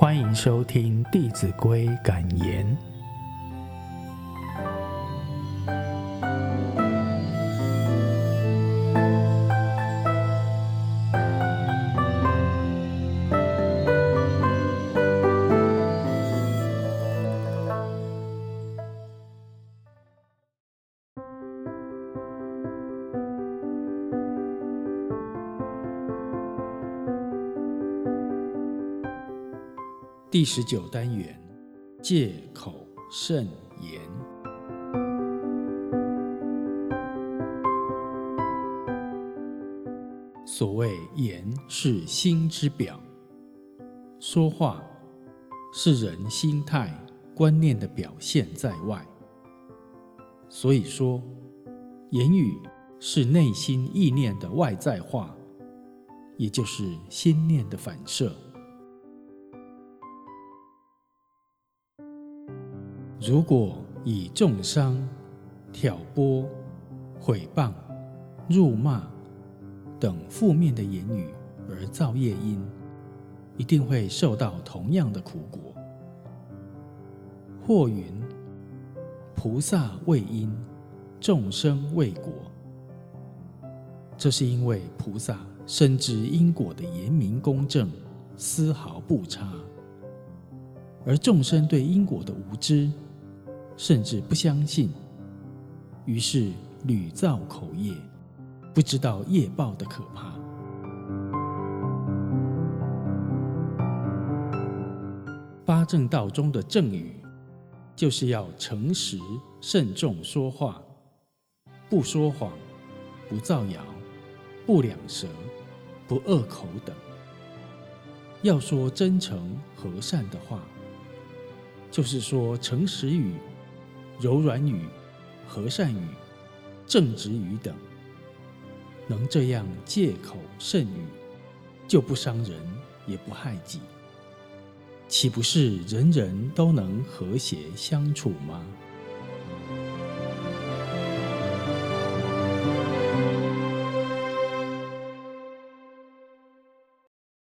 欢迎收听《弟子规》感言。第十九单元，戒口慎言。所谓言是心之表，说话是人心态观念的表现在外。所以说，言语是内心意念的外在化，也就是心念的反射。如果以中伤、挑拨、毁谤、辱骂等负面的言语而造业因，一定会受到同样的苦果。或云：菩萨为因，众生为果。这是因为菩萨深知因果的严明公正，丝毫不差，而众生对因果的无知。甚至不相信，于是屡造口业，不知道业报的可怕。八正道中的正语，就是要诚实慎重说话，不说谎，不造谣，不两舌，不恶口等。要说真诚和善的话，就是说诚实语。柔软语、和善语、正直语等，能这样借口慎语，就不伤人，也不害己，岂不是人人都能和谐相处吗？